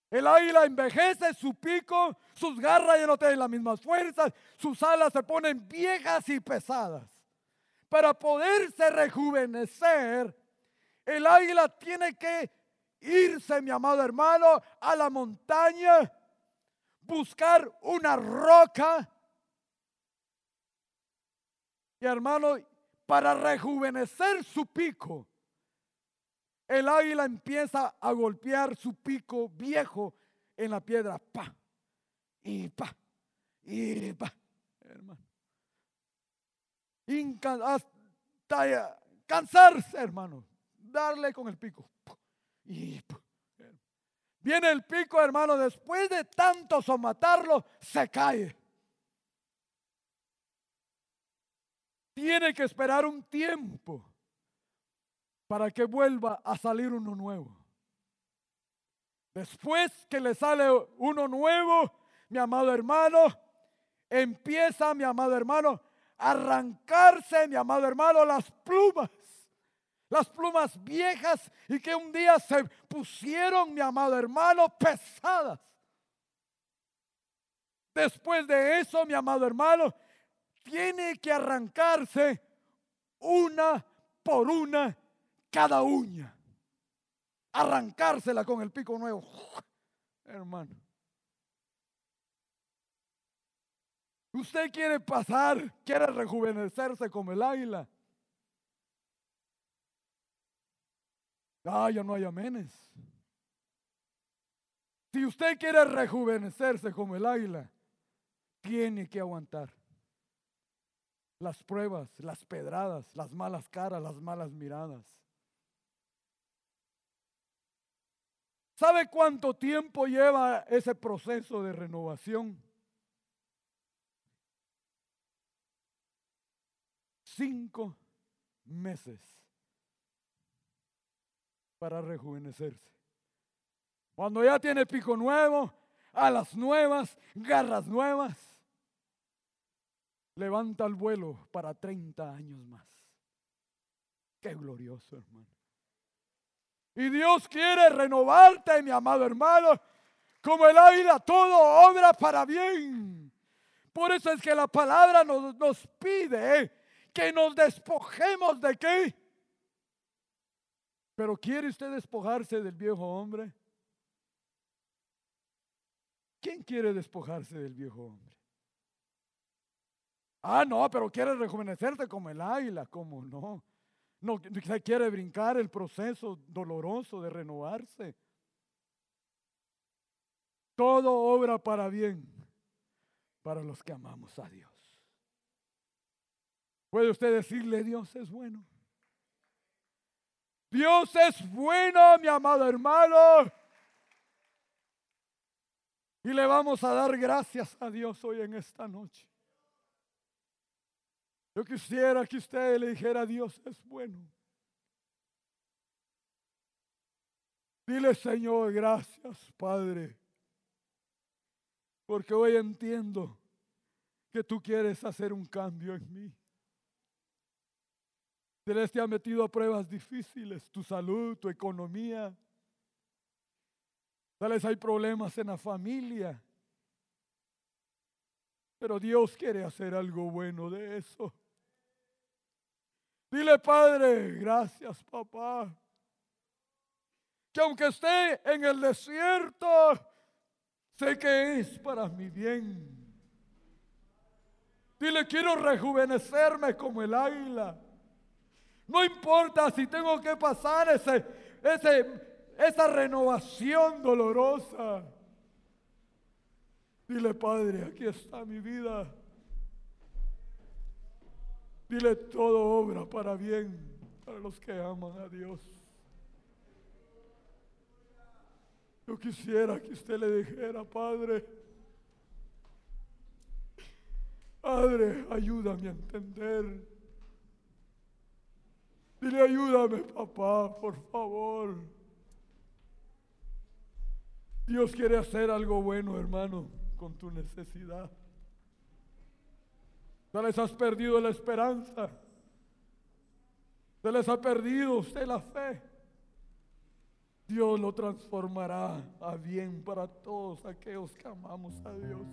[SPEAKER 1] El águila envejece, su pico, sus garras ya no tienen las mismas fuerzas, sus alas se ponen viejas y pesadas. Para poderse rejuvenecer, el águila tiene que irse, mi amado hermano, a la montaña, buscar una roca. Y hermano, para rejuvenecer su pico, el águila empieza a golpear su pico viejo en la piedra. Pa, y pa, y pa, hermano. hasta cansarse, hermano. Darle con el pico. Y Viene el pico, hermano, después de tanto somatarlo, se cae. Tiene que esperar un tiempo para que vuelva a salir uno nuevo. Después que le sale uno nuevo, mi amado hermano, empieza, mi amado hermano, a arrancarse, mi amado hermano, las plumas. Las plumas viejas y que un día se pusieron, mi amado hermano, pesadas. Después de eso, mi amado hermano, tiene que arrancarse una por una cada uña. Arrancársela con el pico nuevo. Hermano. Usted quiere pasar, quiere rejuvenecerse como el águila. Ah, ya no hay amenes. Si usted quiere rejuvenecerse como el águila, tiene que aguantar las pruebas, las pedradas, las malas caras, las malas miradas. ¿Sabe cuánto tiempo lleva ese proceso de renovación? Cinco meses para rejuvenecerse. Cuando ya tiene pico nuevo, alas nuevas, garras nuevas, levanta el vuelo para 30 años más. Qué glorioso, hermano. Y Dios quiere renovarte, mi amado hermano, como el águila, todo obra para bien. Por eso es que la palabra nos, nos pide que nos despojemos de qué. Pero ¿quiere usted despojarse del viejo hombre? ¿Quién quiere despojarse del viejo hombre? Ah, no, pero quiere rejuvenecerse como el águila, ¿cómo no? No quiere brincar el proceso doloroso de renovarse. Todo obra para bien para los que amamos a Dios. ¿Puede usted decirle Dios es bueno? Dios es bueno, mi amado hermano. Y le vamos a dar gracias a Dios hoy en esta noche. Yo quisiera que usted le dijera, Dios es bueno. Dile, Señor, gracias, Padre, porque hoy entiendo que tú quieres hacer un cambio en mí. Dios te ha metido a pruebas difíciles, tu salud, tu economía. Tal vez hay problemas en la familia. Pero Dios quiere hacer algo bueno de eso. Dile, Padre, gracias, papá. Que aunque esté en el desierto, sé que es para mi bien. Dile, quiero rejuvenecerme como el águila. No importa si tengo que pasar ese, ese, esa renovación dolorosa. Dile, Padre, aquí está mi vida. Dile todo obra para bien para los que aman a Dios. Yo quisiera que usted le dijera, Padre, Padre, ayúdame a entender. Dile, ayúdame, papá, por favor. Dios quiere hacer algo bueno, hermano, con tu necesidad. Se les has perdido la esperanza. Se les ha perdido usted la fe. Dios lo transformará a bien para todos aquellos que amamos a Dios.